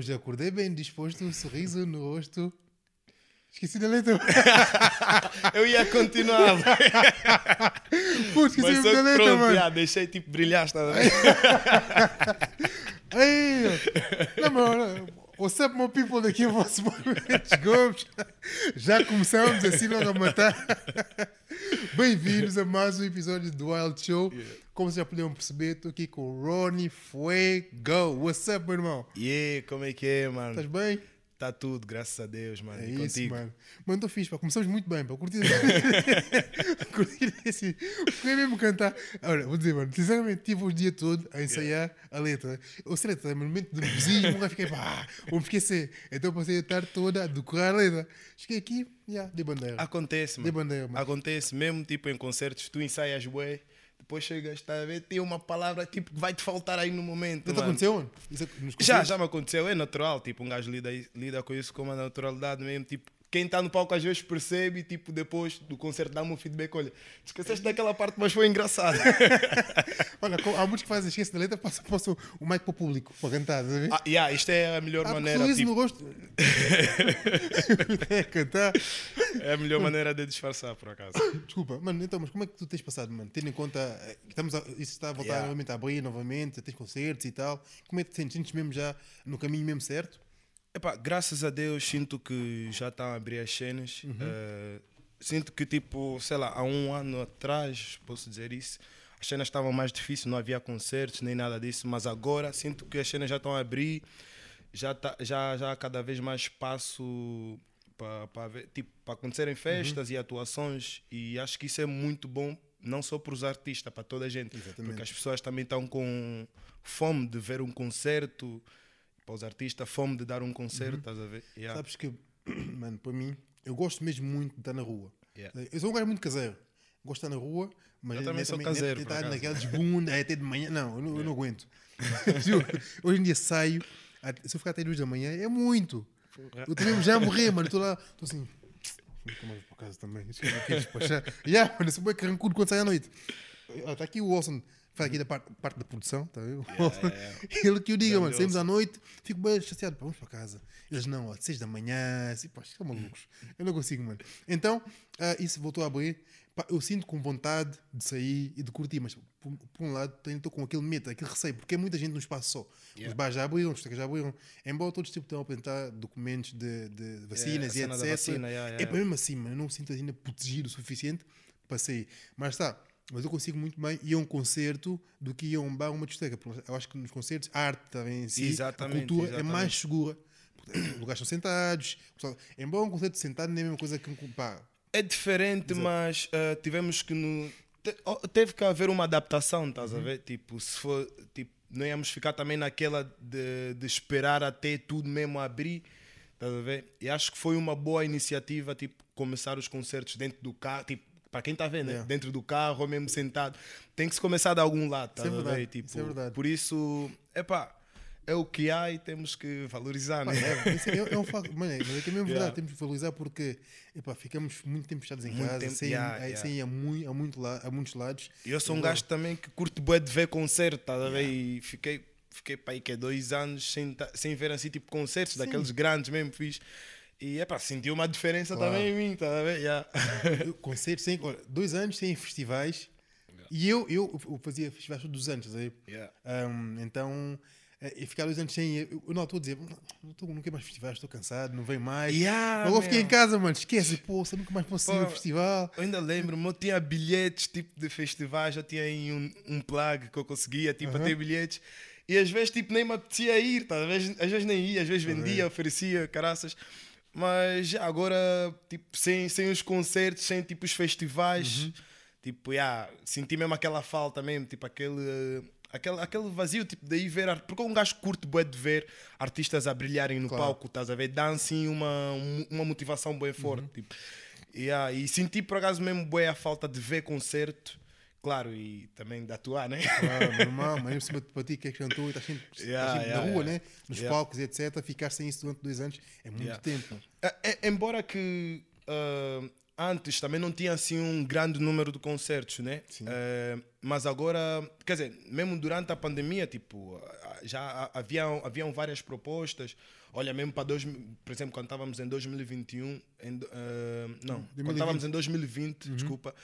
Hoje acordei bem disposto, um sorriso no rosto. Esqueci da letra. Eu ia continuar. Pô, esqueci Mas da letra, pronto, mano. já, deixei tipo brilhar, está a ver? Não, mano. What's up, my people? Daqui é o vosso Momentos Gomes. Já começamos assim logo a matar. Bem-vindos a mais um episódio do Wild Show. Como já puderam perceber, estou aqui com o Ronnie Fuego. What's up, meu irmão? E aí, como é que é, mano? Estás bem? Tá tudo, graças a Deus, mano. É e isso, contigo? mano. Mano, estou fixe, pá. Começamos muito bem, pá. Curti Curti esse. Foi mesmo cantar. Olha, vou dizer, mano, sinceramente, tive o dia todo a ensaiar a letra. Sei, letra, no momento do nervosismo, eu fiquei, pá, vou me esquecer. Então passei a tarde toda a decorar a letra. Cheguei aqui, já, de bandeira. Acontece, De mano. bandeira, mano. Acontece mesmo, tipo, em concertos, tu ensaias bué, depois chegas, tá a ver, tem uma palavra tipo, que vai te faltar aí no momento. Já te aconteceu, mano? É Já, já me aconteceu, é natural, tipo, um gajo lida, lida com isso com uma naturalidade mesmo, tipo, quem está no palco às vezes percebe e tipo, depois do concerto dá-me um feedback, olha, esqueceste daquela parte, mas foi engraçado. Olha, há muitos que fazem esquece da letra, passam, passam o mic para o público, para cantar, estás a ver? ah, yeah, isto é a melhor Ah, maneira, tipo, no rosto. é, cantar. é a melhor maneira de disfarçar, por acaso. Desculpa, mano, então, mas como é que tu tens passado, mano? Tendo em conta eh, que estamos a, isso está a voltar Yeah. novamente a abrir novamente, tens concertos e tal. Como é que te sentes? Sentes mesmo já no caminho mesmo certo? Epá, graças a Deus sinto que já estão a abrir as cenas. Eh, sinto que, tipo, sei lá, há um ano atrás, posso dizer isso, as cenas estavam mais difíceis, não havia concertos nem nada disso, mas agora sinto que as cenas já estão a abrir, já, tá, já, já há cada vez mais espaço para tipo, acontecerem festas e atuações, e acho que isso é muito bom, não só para os artistas, para toda a gente, Exatamente. porque as pessoas também estão com fome de ver um concerto para os artistas, fome de dar um concerto, estás a ver? Yeah. Sabes que, mano, para mim, eu gosto mesmo muito de estar na rua. Yeah. Eu sou um gajo muito caseiro. Gosto de estar na rua, mas Eu também sou nem- caseiro, estar naquela desbunda até de manhã. Não, eu não, eu não aguento. Hoje em dia saio, se eu ficar até duas da manhã, é muito. Eu mesmo já a morrer, mano. Estou lá, estou assim. Vou tomar para casa também. Despachar. Yeah, mano, eu sou bem carrancudo quando saio à noite. Está aqui o Wilson, faz aqui da parte, parte da produção, tá vendo? Ele que eu diga, mano, saímos à noite, fico bem chateado, vamos para casa. Eles não, ó, seis da manhã, assim, pá, estão malucos. Eu não consigo, mano. Então, ah, isso voltou a abrir. Pá, eu sinto com vontade de sair e de curtir, mas por, por um lado estou com aquele medo, aquele receio, porque é muita gente num espaço só. Os bares já abriram, os discotecas já abriram. Embora todos tipo, estão a apresentar documentos de, de vacinas e etc. vacina, yeah, É yeah. para mesmo assim, mano, eu não me sinto ainda protegido o suficiente para sair. Mas está, mas eu consigo muito bem ir a um concerto do que ir a um bar ou uma discoteca. porque Eu acho que nos concertos a arte também em si, Exatamente, a cultura é exatamente. mais segura. Os lugares são sentados. Pessoal, embora um concerto sentado não é a mesma coisa que um. Pá, É diferente, mas ah, tivemos que no, te- oh, teve que haver uma adaptação, estás a ver? Tipo, se for, tipo, não íamos ficar também naquela de, de esperar até tudo mesmo abrir, estás a ver? E acho que foi uma boa iniciativa, tipo, começar os concertos dentro do carro, tipo, para quem está vendo, né? Yeah. dentro do carro ou mesmo sentado, tem que se começar de algum lado, Isso é a verdade, Tipo, isso é verdade. Por isso, epá, é o que há e temos que valorizar, pá, né? é, é, é um facto. Mano, é, mas é que é mesmo verdade. Yeah. Temos que valorizar porque epá, ficamos muito tempo fechados em Muito casa, tempo, sem, yeah, eh, yeah. sem a, muito, a, muito la- a muitos lados. E eu sou um gajo também que curte bué de ver concerto, tá a ver? E fiquei, fiquei para aí que é dois anos sem, sem ver assim tipo concertos, daqueles grandes mesmo fiz. E é pá, senti uma diferença Claro. também em mim, tá a ver? Yeah. Concertos sem. Olha, dois anos sem festivais. E eu, eu, eu fazia festivais todos os anos, estás a ver? Yeah. Um, então, eh, e ficar dois anos sem. Eu, eu não estou a dizer, não, estou, não quero mais festivais, estou cansado, não venho mais. Yeah, Agora fiquei em casa, mano, esquece, pô, sabe nunca mais posso ir ao festival. Eu ainda lembro-me, eu tinha bilhetes tipo de festivais, já tinha aí um, um plug que eu conseguia, tipo, a ter bilhetes. E às vezes tipo, nem me apetecia ir, tá? às, vezes, às vezes nem ia, às vezes vendia, oferecia, caraças. Mas agora, tipo, sem, sem os concertos, sem tipo os festivais, tipo, yeah, senti mesmo aquela falta mesmo, tipo, aquele, aquele, aquele vazio, tipo, daí ver, porque um gajo curte bué de ver artistas a brilharem no Claro. palco, estás a ver? Dá assim uma, um- uma motivação bem forte, tipo. Yeah, e senti por acaso mesmo bué a falta de ver concerto, claro, e também de atuar, né? Claro, normal, mas em cima para ti que é cantor e estás sempre, estás Yeah, sempre yeah, na rua, yeah. né? nos Yeah. palcos e etc. Ficar sem isso durante dois anos é muito tempo. mano. É- embora que ah, antes também não tinha assim um grande número de concertos, né? Eh, mas agora, quer dizer, mesmo durante a pandemia, tipo, já haviam, haviam várias propostas. Olha, mesmo para dois, por exemplo, quando estávamos em 2021, em, uh, não, 2020. quando estávamos em 2020, uhum. desculpa,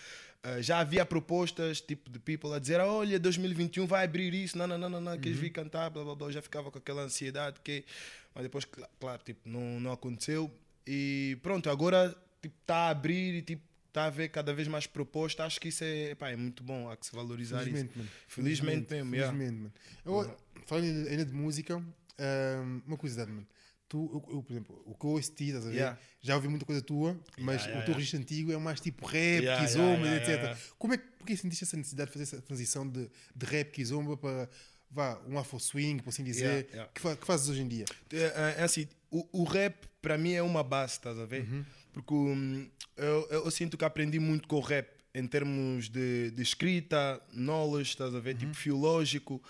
uh, já havia propostas tipo de people a dizer: olha, 2021 vai abrir isso, não, não, não, não, não queres uhum. vir cantar, blá blá blá. Já ficava com aquela ansiedade, que, mas depois, claro, tipo, não, não aconteceu. E pronto, agora tipo, está a abrir e tipo, está a haver cada vez mais propostas. Acho que isso é, é muito bom, há que se valorizar felizmente, isso. Mano. Felizmente, felizmente mesmo. Felizmente, yeah. mano. Eu, falando ainda de música, um, uma curiosidade, mano. Tu, eu, eu, por exemplo, o que eu ouço ti, estás a ver? Yeah. Já ouvi muita coisa tua, mas yeah, o teu registro antigo é mais tipo rap, kizomba, etc. Como é que porque sentiste essa necessidade de fazer essa transição de, de rap, kizomba para vá, um afro swing, por assim dizer? Que, fa, que fazes hoje em dia? É, é, é assim, o, o rap para mim é uma base, estás a ver? Uhum. Porque um, eu, eu, sinto que aprendi muito com o rap em termos de, de escrita, knowledge, estás a ver? Uhum. Tipo, filológico.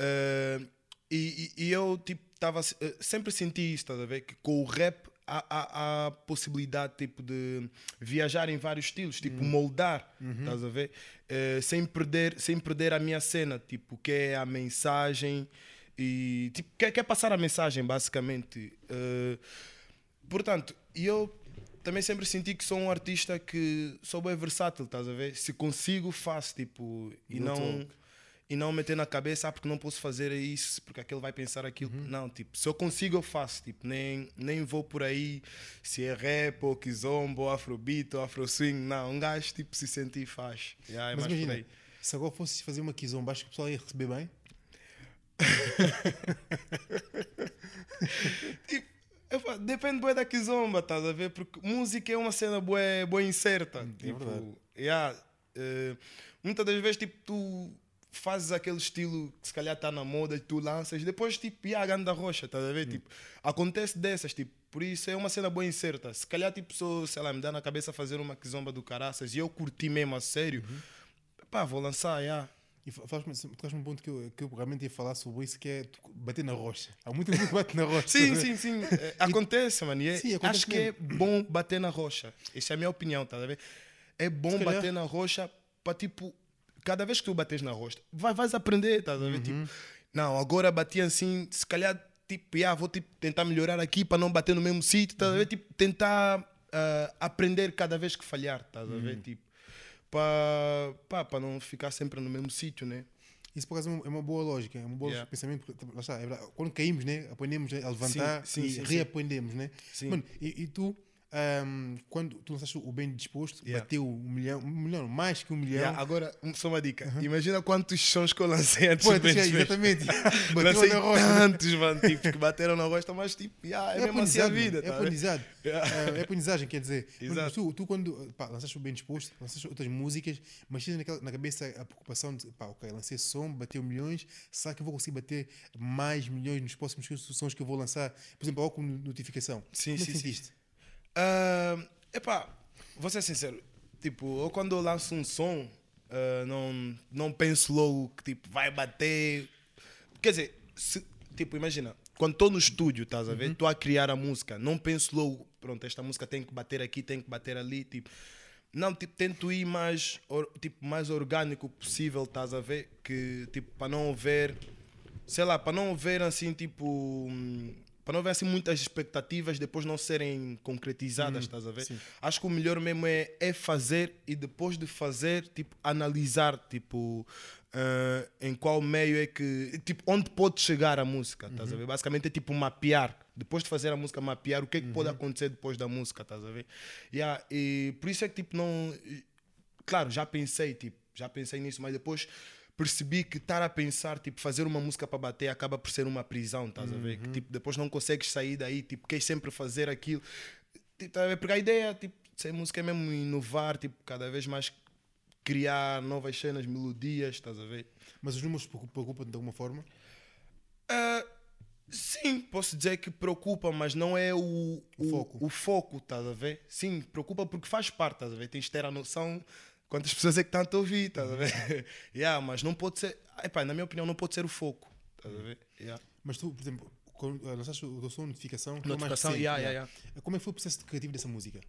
Uh, e, e, eu, tipo, tava, eh, sempre senti isso, estás a ver? Que com o rap há, há, há possibilidade, tipo, de viajar em vários estilos, tipo, uhum. moldar, uhum. estás a ver? Uh, sem, perder, sem perder a minha cena, tipo, que é a mensagem e, tipo, quer, quer passar a mensagem, basicamente. Uh, portanto, eu também sempre senti que sou um artista que sou bem versátil, estás a ver? Se consigo, faço, tipo, e não, e não meter na cabeça, ah, porque não posso fazer isso, porque aquele vai pensar aquilo. Uhum. Não, tipo, se eu consigo, eu faço, tipo, nem, nem vou por aí se é rap, ou kizomba, ou afrobeat, ou afro swing, não, um gajo, tipo, se sentir faz. Yeah, é Mas imagina, se agora fosse fazer uma kizomba, acho que o pessoal ia receber bem? tipo, depende bem da kizomba, estás a ver? Porque música é uma cena boa, boa incerta. Hum, é tipo, verdade. Yeah, uh, muitas das vezes tipo, tu fazes aquele estilo que se calhar está na moda e tu lanças, depois tipo, e a ganda rocha, estás a ver? Hum. Tipo, acontece dessas, tipo, por isso é uma cena boa incerta. Se calhar tipo, sou, sei lá, me dá na cabeça fazer uma kizomba do caraças e eu curti mesmo a sério, uhum. pá, vou lançar, yeah. E faz-me faz um ponto que eu, que eu realmente ia falar sobre isso, que é bater na rocha. Há muita gente que bate na rocha. sim, sim, sim. É, acontece, mano. É, sim, acontece acho mesmo. que é bom bater na rocha. Essa é a minha opinião, tá a ver? É bom bater na rocha para, tipo, cada vez que tu bates na rocha, vai, vais aprender, tá a ver? Uhum. Tipo, não, agora bati assim, se calhar, tipo, yeah, vou tipo, tentar melhorar aqui para não bater no mesmo sítio, tá a ver? Uhum. Tipo, tentar uh, aprender cada vez que falhar, tá a ver? Uhum. Tipo, para não ficar sempre no mesmo sítio, né? Isso por acaso é uma boa lógica, é um bom yeah. pensamento. Lá está, é quando caímos, né, aprendemos a levantar sim, sim, e sim, reaprendemos, né? Mano, e, e tu um, quando tu lançaste o Bem Disposto, yeah. bateu um milhão, um milhão, mais que um milhão. Yeah, agora, só uma dica. Uh -huh. Imagina quantos sons que eu lancei antes Pô, do Bem Exatamente. bateu na rocha. tantos, mano, tipo, que bateram na rocha, mas tipo, yeah, é, é mesmo assim a vida. É tá punizado. Yeah. É, é punizagem, quer dizer. Exato. Tu, tu, quando pá, lançaste o Bem Disposto, lançaste outras músicas, mas tinha na cabeça a preocupação de, pá, ok, lancei som, bateu milhões, será que eu vou conseguir bater mais milhões nos próximos sons que eu vou lançar? Por exemplo, algo com notificação. Sim, Como é sim, sentiste? Uh, epá, vou ser sincero. Tipo, eu quando eu lanço um som, uh, não, não penso logo que tipo, vai bater. Quer dizer, se, tipo, imagina, quando estou no estúdio, estás a ver? Estou uhum. a criar a música, não penso logo, pronto, esta música tem que bater aqui, tem que bater ali, tipo. Não, tipo, tento ir mais, or, tipo, mais orgânico possível, estás a ver? Que, tipo, para não haver, sei lá, para não haver assim, tipo. Para não haver assim muitas expectativas depois não serem concretizadas, hum, estás a ver? Sim. Acho que o melhor mesmo é, é fazer e depois de fazer, tipo, analisar, tipo, uh, em qual meio é que, tipo, onde pode chegar a música, estás uhum. a ver? Basicamente é tipo mapear, depois de fazer a música, mapear o que é que uhum. pode acontecer depois da música, estás a ver? Yeah, e por isso é que, tipo, não... Claro, já pensei, tipo, já pensei nisso, mas depois percebi que estar a pensar, tipo, fazer uma música para bater acaba por ser uma prisão, estás uhum. a ver? Que, uhum. tipo, depois não consegues sair daí, tipo, queres sempre fazer aquilo. Tipo, tá Porque a ideia, tipo, ser música é mesmo inovar, tipo, cada vez mais criar novas cenas, melodias, estás a ver? Mas os números preocupam de alguma forma? Uh, sim, posso dizer que preocupa, mas não é o, o. O foco, estás a ver? Sim, preocupa porque faz parte, estás a ver? Tens de ter a noção quantas pessoas é que estão a te ouvir, estás a ver? yeah, mas não pode ser, epá, na minha opinião, não pode ser o foco, estás a ver? Yeah. Mas tu, por exemplo, quando lançaste o som notificação, notificação, yeah, yeah, yeah. como é que foi o processo criativo dessa música?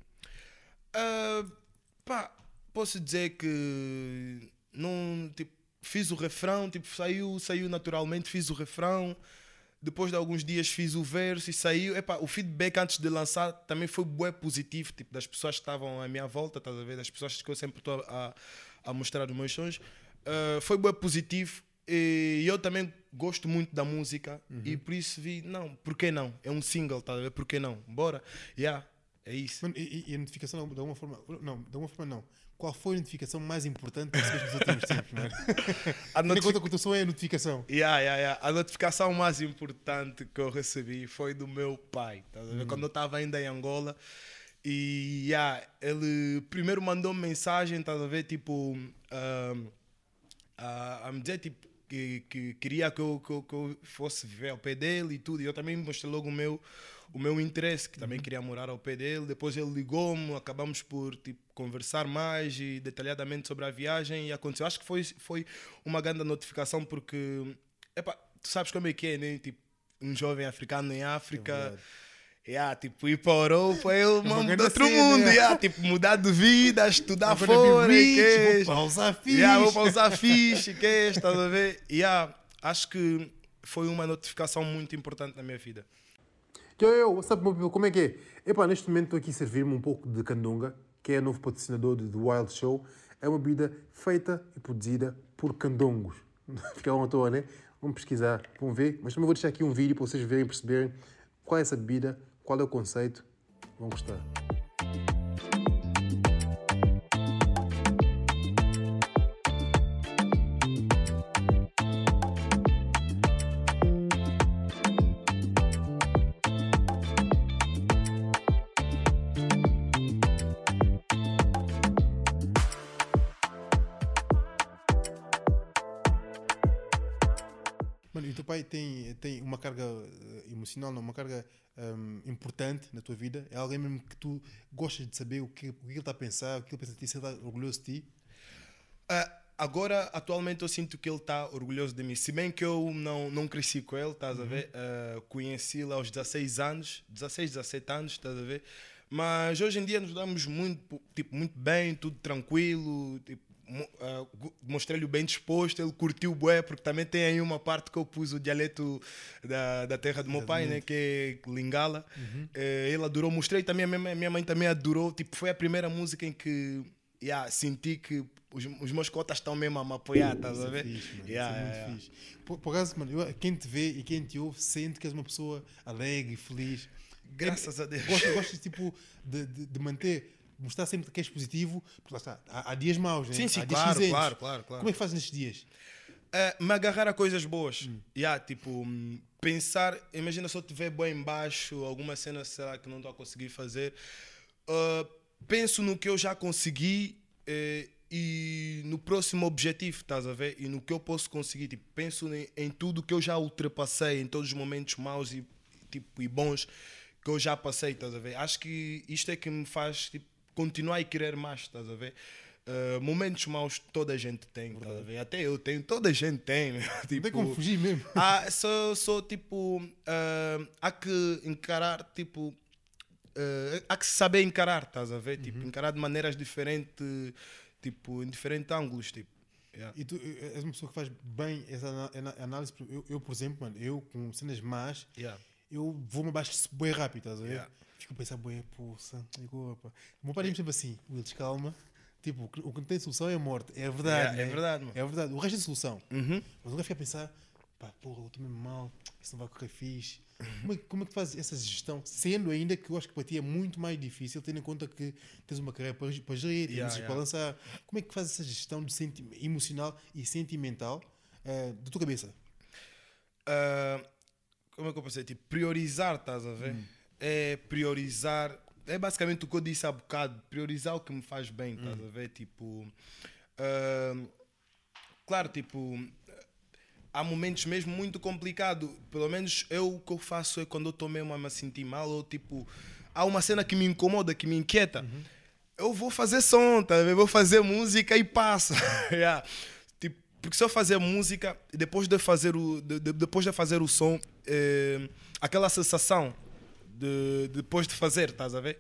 Uh, Pá, posso dizer que não, tipo, fiz o refrão, tipo, saiu, saiu naturalmente, fiz o refrão. Depois de alguns dias fiz o verso e saiu. Epá, o feedback antes de lançar também foi bué positivo, tipo, das pessoas que estavam à minha volta, estás a ver? Das pessoas que eu sempre estou a, a mostrar os meus sons. Uh, foi bué positivo e eu também gosto muito da música e por isso vi, não, por que não? É um single, estás a ver? Por que não? Bora. Yeah, é isso. Mano, e, e a notificação, de alguma forma. Não, de alguma forma não. Qual foi a notificação mais importante que recebeste nos últimos tempos, mano? A Tendo em notifi- conta que o teu som é a notificação. Yeah, yeah, yeah. A notificação mais importante que eu recebi foi do meu pai. a ver? Quando eu estava ainda em Angola. E yeah, ele primeiro mandou mensagem, estás a ver? Tipo, a, a me dizer tipo, que, que queria que eu, que, eu, que eu fosse viver ao pé dele e tudo. E eu também mostrei logo o meu, o meu interesse, que também queria morar ao pé dele. Depois ele ligou-me, acabamos por tipo, conversar mais e detalhadamente sobre a viagem e aconteceu. Acho que foi, foi uma grande notificação porque, epá, tu sabes como é que é, né? Tipo, um jovem africano em África. verdade. Yeah, tipo, ir para a Europa é uma de outro mundo. yeah. Yeah, tipo, mudar de vida, estudar gonna fora. rich, vou pausar fixe. Yeah, vou pausar fixe, que é, estás a ver? Yeah, acho que foi uma notificação muito importante na minha vida. Yo, yo, what's up, meu people? Como é que é? Epá, neste momento estou aqui a servir-me um pouco de Candonga, que é o novo patrocinador do The Wild Show. É uma bebida feita e produzida por candongos. Ficaram à toa, né? Vamos pesquisar, vamos ver. Mas também vou deixar aqui um vídeo para vocês verem e perceberem qual é essa bebida, qual é o conceito. Vão gostar. Pai tem, tem uma carga eh, emocional, não, uma carga hum, importante na tua vida? É alguém mesmo que tu gostas de saber o que, o que ele está a pensar, o que ele pensa de ti, se ele está orgulhoso de ti? Ah, agora, atualmente, eu sinto que ele está orgulhoso de mim. Se bem que eu não, não cresci com ele, estás a ver? Ah, Conheci-lo aos 16 anos, 16, 17 anos, estás a ver? Mas hoje em dia nos damos muito, tipo, muito bem, tudo tranquilo. Tipo, gu- Mostrei-lhe bem disposto, ele curtiu bué, porque também tem aí uma parte que eu pus o dialeto da, da terra do meu pai, né, que é Lingala. Eh, ele adorou, mostrei também, a minha, mãe- minha mãe também adorou. Tipo, foi a primeira música em que yeah, senti que os, os meus cotas estão mesmo a me apoiar, estás a ver? é fixe, mano. Yeah, é yeah, fixe. Por, por acaso, mano, eu- quem te vê e quem te ouve sente que és uma pessoa alegre, feliz. Graças a Deus. Gostas tipo, de, de, de manter, mostrar sempre que és positivo, porque lá está, há, há dias maus, né? Sim, sim, há dias claro, cinzentos. claro, claro, claro. Como é que fazes nestes dias? Uh, me agarrar a coisas boas. Yeah, tipo, hum, pensar, imagina se eu estiver bem embaixo, alguma cena será que não estou a conseguir fazer. Uh, penso no que eu já consegui eh, e no próximo objetivo, estás a ver? E no que eu posso conseguir. Tipo, penso em, em tudo que eu já ultrapassei, em todos os momentos maus e, tipo, e bons que eu já passei, estás a ver? Acho que isto é que me faz tipo, continuar a querer mais, estás a ver? Uh, momentos maus toda a gente tem, estás a ver? Até eu tenho, toda a gente tem. meu. Não Tipo, tem como fugir mesmo. há, só, só tipo, ah, há que encarar, tipo, ah, há que saber encarar, estás a ver? Tipo, encarar de maneiras diferentes, tipo, em diferentes ângulos, tipo. Yeah. E tu eh, és uma pessoa que faz bem essa análise. Eu, eu, por exemplo, mano, eu com cenas más, Yeah. eu vou-me abaixo bem rápido, estás a ver? Yeah. Fico a pensar, bem, poça, digo, opa. O meu pai diz-me sempre assim, Wills, calma. Tipo, o que- não tem solução é a morte. É verdade. Yeah, é né? verdade, mano. É verdade. O resto é solução. Uhum. Mas nunca fica a pensar, pá, porra, eu estou mesmo mal, isso não vai correr fixe. Como é, como é que fazes essa gestão? Sendo ainda que eu acho que para ti é muito mais difícil, tendo em conta que tens uma carreira para, para gerir, Yeah, yeah. para lançar. Como é que fazes essa gestão de emocional e sentimental eh, da tua cabeça? Ah, como é que eu dizer? Tipo, priorizar, estás a ver? É priorizar. É basicamente o que eu disse há bocado. Priorizar o que me faz bem, estás a ver? Tipo. ah, claro, tipo. Há momentos mesmo muito complicados. Pelo menos eu o que eu faço é quando eu estou mesmo a me sentir mal, ou tipo. Há uma cena que me incomoda, que me inquieta. Eu vou fazer som, tá? Vou fazer música e passa. Yeah. Tipo, porque se eu fazer música depois de fazer o, de- de- depois de fazer o som, eh, aquela sensação de depois de fazer, estás a ver?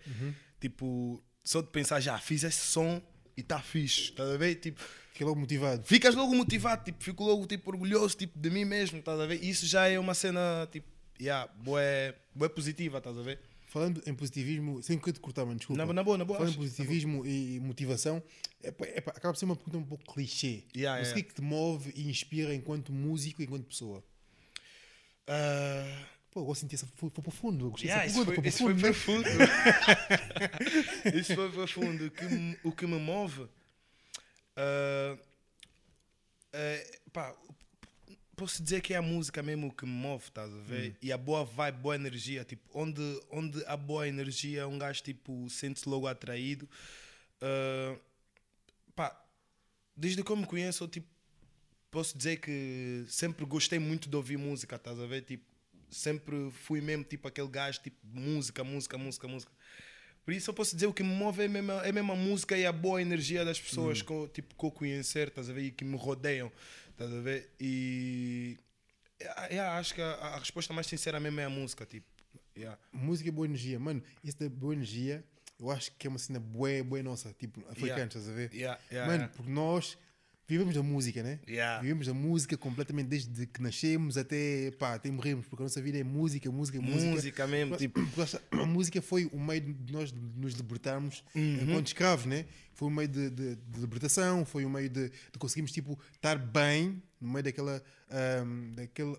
Tipo, só de pensar, já fiz esse som, e tá fixe, estás a ver? Tipo, Fiquei logo motivado. ficas logo motivado, tipo, fico logo tipo, orgulhoso tipo, de mim mesmo, estás a ver? Isso já é uma cena, tipo, yeah, boa, boa positiva, estás a ver? Falando em positivismo, sem que te cortar, mano, desculpa. Na, na boa, na boa. Falando em acho. positivismo e motivação, é, é, acaba por ser uma pergunta um pouco clichê. Yeah, Mas yeah. o que é que te move e inspira enquanto músico e enquanto pessoa? Ah, Pô, eu sentir essa. Foi, foi profundo. Eu gostei Yeah, dessa isso, pergunta, foi, isso foi profundo, profundo. isso foi profundo. O que, o que me move. ah, é, pá, posso dizer que é a música mesmo que me move, estás a ver? E a boa vibe, boa energia. Tipo, onde, onde há boa energia, um gajo tipo, sente-se logo atraído. Ah, pá, desde que eu me conheço, eu, tipo, posso dizer que sempre gostei muito de ouvir música, estás a ver? Tipo, sempre fui mesmo tipo aquele gajo, tipo, música, música, música, música. Por isso eu posso dizer o que me move é mesmo, é mesmo a música e a boa energia das pessoas que, eu, tipo, que eu conhecer, estás a ver? E que me rodeiam, estás a ver? E yeah, acho que a, a resposta mais sincera mesmo é a música, tipo. Yeah. Música e boa energia. Mano, isso da boa energia, eu acho que é uma cena boa, boa nossa, tipo, africana, Yeah. estás a ver? Yeah, Mano, porque nós vivemos da música, né? Yeah. Vivemos da música completamente desde que nascemos até, pá, até morremos, porque a nossa vida é música, música, música. Música mesmo, tipo. A música foi o meio de nós nos libertarmos Uhum. enquanto escravos, né? Foi um meio de, de- de libertação, foi um meio de, de conseguirmos tipo, estar bem no meio daquela. daquele,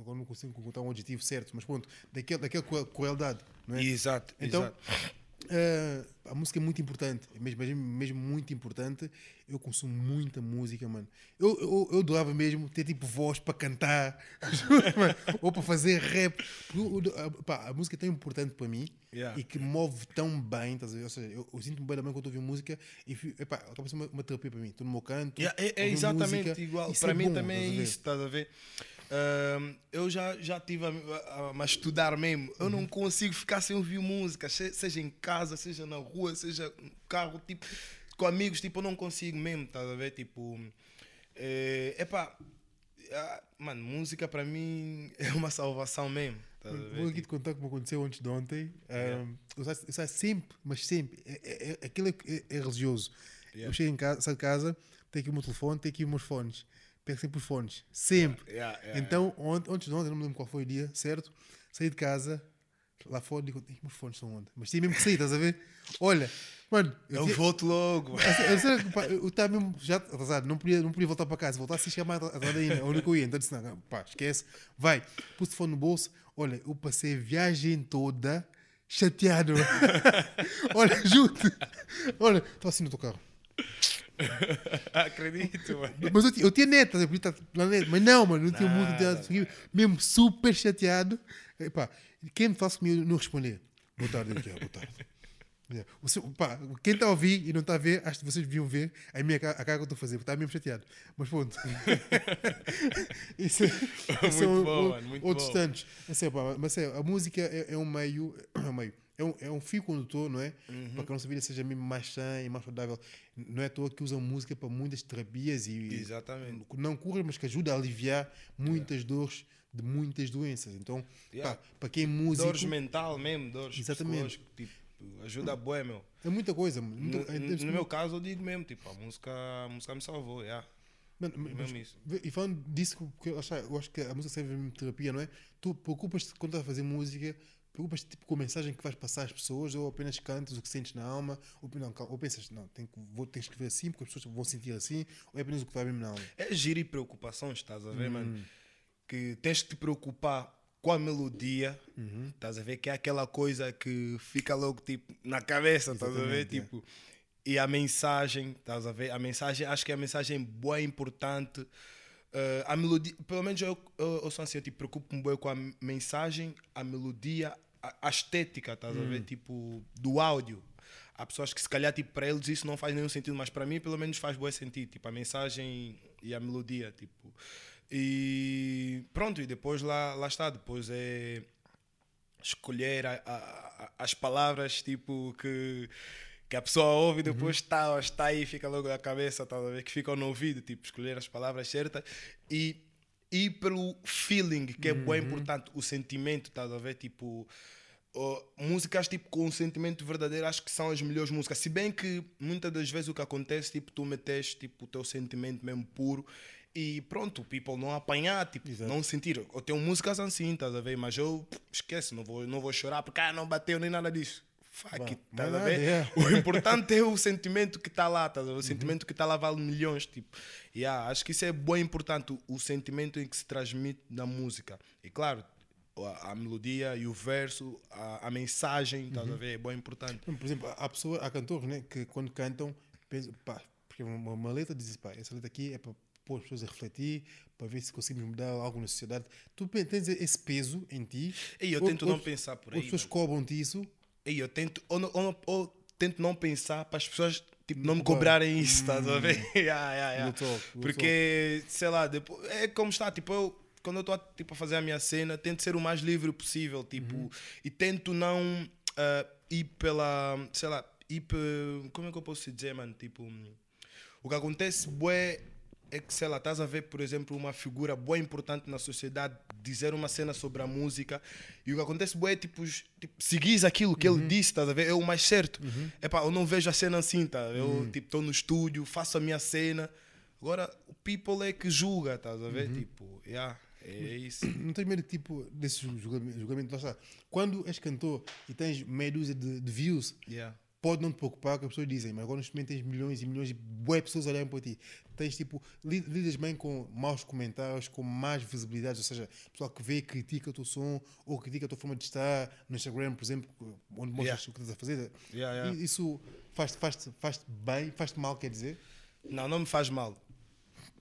agora não consigo contar um adjetivo certo, mas pronto, daquele, daquela cruel- crueldade, não é? Exato, Então, exato. ah, a música é muito importante, é mesmo, mesmo, mesmo muito importante. Eu consumo muita música, mano. Eu, eu, eu adorava mesmo ter tipo voz para cantar, ou para fazer rap. Porque pá, a música é tão importante para mim Yeah. e que move tão bem. estás a ver? Ou seja, eu, eu sinto-me bem da bem quando a ouvir música e epá, acaba ser uma, uma terapia para mim. Estou no meu canto. Yeah, é, é exatamente música, igual. Para é mim bom, também é a isso, estás a ver? Eu já, já estive a, a- a estudar mesmo. Eu Uhum. não consigo ficar sem ouvir música, se- seja em casa, seja na rua, seja no carro, tipo, com amigos, tipo, eu não consigo mesmo, estás a ver? Tipo, é epá, ah, mano, música para mim é uma salvação mesmo. Estás a ver? Vou aqui te contar como aconteceu antes de ontem. Um, eu, saio, eu saio sempre, mas sempre. É, é- é- aquilo é, é- é religioso. Yeah. Eu chego em casa, saio de casa, tenho aqui o meu telefone, tenho aqui os meus fones. Pego sempre os fones. Sempre. Yeah, yeah, então, ontem, antes de ontem, não me lembro qual foi o dia, certo? Saí de casa, lá fora, digo, "Ih, meus fones são onde? Mas tinha mesmo que sair, estás a ver? Olha, mano, Eu tinha- volto logo. mano. a a pá, eu estava mesmo já atrasado, não podia, não podia voltar para casa, voltar se chamar atrasado ainda, onde que eu ia. Então disse: não, pá, esquece, vai, pus o fone no bolso. Olha, eu passei a viagem toda chateado. Olha, juro-te, olha, estou assim no teu carro. Acredito, mano. Mas eu, eu tinha net, estás a ver? Podia estar na net, mas não, mano, não tinha muito, mesmo super chateado. Epá, quem me faz comigo não responder? Boa tarde, "Ah, boa tarde. O seu- pá, quem está a ouvir e não está a ver, acho que vocês deviam ver a, minha, a cara que eu estou a fazer, porque está mesmo chateado. Mas pronto. isso é, isso Muito um- bom, muito outros bom. tantos. Mas, é, pá, mas é, a música é, é um meio. É um meio. É um, é um fio condutor, não é? Uhum. Para que a nossa vida seja mesmo mais sã e mais saudável. Não é à toa que usam música para muitas terapias e Exatamente. não cura, mas que ajuda a aliviar muitas dores de muitas doenças. Então, Yeah. para quem é músico, Dores mental mesmo, dores Exatamente. tipo, ajuda boa, meu. é muita coisa. Muita- no- é- no meu caso, eu digo mesmo, tipo, a música, a música me salvou, yeah. Mano, mas-. E falando disso, porque eu acho, eu acho que a música serve mesmo terapia, não é? Tu preocupas-te quando estás a fazer música, preocupas-te tipo, com a mensagem que vais passar às pessoas ou apenas cantas o que sentes na alma ou, não, ou pensas, não, tenho que, vou, tenho que escrever assim porque as pessoas vão sentir assim ou é apenas o que vai mesmo na alma? É giro e preocupação, estás a Hum. ver, mano? Que tens que te preocupar com a melodia, Uhum. estás a ver? Que é aquela coisa que fica logo, tipo, na cabeça, estás a ver? Exatamente, é. Tipo, e a mensagem, estás a ver? A mensagem, acho que a mensagem boa, importante. Eh, a melodia, pelo menos eu, eu, eu sou assim, eu tipo, preocupo-me bem com a mensagem, a melodia, a, a estética, estás a Hum. ver? Tipo, do áudio. Há pessoas que se calhar, tipo, para eles isso não faz nenhum sentido, mas para mim, pelo menos, faz bom sentido. Tipo, a mensagem e a melodia, tipo. E pronto, e depois lá, lá está, depois é escolher a- a- as palavras, tipo, que, que a pessoa ouve e depois está, está aí, fica logo na cabeça, tá a ver? Que ficam no ouvido, tipo, escolher as palavras certas e ir pelo feeling, que é bem importante, o sentimento, estás a ver? Tipo, oh, músicas tipo com um sentimento verdadeiro acho que são as melhores músicas. Se bem que muitas das vezes o que acontece, tipo, tu metes tipo, o teu sentimento mesmo puro e pronto, o people não apanhar, tipo, Exato. não sentir. Eu tenho músicas assim, estás a ver? Mas eu esquece, não vou, não vou chorar porque ah, não bateu nem nada disso. Fuck Bah, it, mas estás a nada, ver? é. O importante é o sentimento que está lá, a ver? O Uhum. sentimento que está lá vale milhões, tipo. Yeah, acho que isso é bem importante, o, o sentimento em que se transmite na música. E claro, a, a melodia e o verso, a, a mensagem, estás a Uhum. ver? É bem importante. Por exemplo, há, pessoa, há cantores né, que quando cantam, pensam, pá, porque uma, uma letra diz pá, essa letra aqui é para pôr as pessoas a refletir, para ver se conseguimos mudar algo na sociedade. Tu tens esse peso em ti. E eu ou- tento ou- não pensar por aí. As pessoas mano. cobram-te isso. E eu tento, ou, ou, ou tento não pensar para as pessoas tipo, não me Cobrar. cobrarem isso, estás a ver? Yeah, yeah, yeah. Talk, Porque, sei lá, depois, é como está, tipo, eu quando eu estou tipo, a fazer a minha cena, tento ser o mais livre possível, tipo, Uhum. e tento não ah, ir pela, sei lá, ir como é que eu posso dizer, mano, tipo, o que acontece, bué, é que, sei lá, estás a ver, por exemplo, uma figura boa importante na sociedade dizer uma cena sobre a música e o que acontece, bué, é tipo, tipo seguis aquilo que ele disse, estás a ver, é o mais certo. Epá, eu não vejo a cena assim, tá? Eu, tipo, estou no estúdio, faço a minha cena. Agora, o people é que julga, estás a ver? Tipo, yeah, é isso. Não tens medo tipo, desse julgamento, julgamento lá está. Quando és cantor e tens meia dúzia de, de views, Yeah. Pode não te preocupar que as pessoas dizem, mas agora neste momento tens milhões e milhões de boas pessoas olhando para ti. Tens tipo, li- lidas bem com maus comentários, com más visibilidades, ou seja, pessoal que vê, critica o teu som ou critica a tua forma de estar no Instagram, por exemplo, onde mostras Yeah. o que estás a fazer. Yeah, yeah. Isso faz-te faz faz bem, faz-te mal, quer dizer? Não, não me faz mal.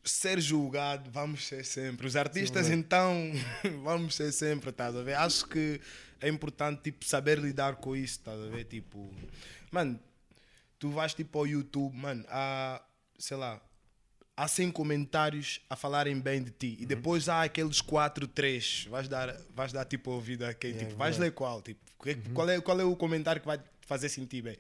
Ser julgado, vamos ser sempre. Os artistas, verdade. então, vamos ser sempre, estás a ver? Acho que é importante, tipo, saber lidar com isso, estás a ver? Tipo, mano, tu vais, tipo, ao YouTube, mano, há, sei lá, há 100 comentários a falarem bem de ti. E Uhum. depois há aqueles 4, 3. Vais dar, vais dar tipo, ouvido a quem? Yeah, tipo, é vais verdade. ler qual? Tipo, que- qual, é, qual é o comentário que vai fazer sentir bem?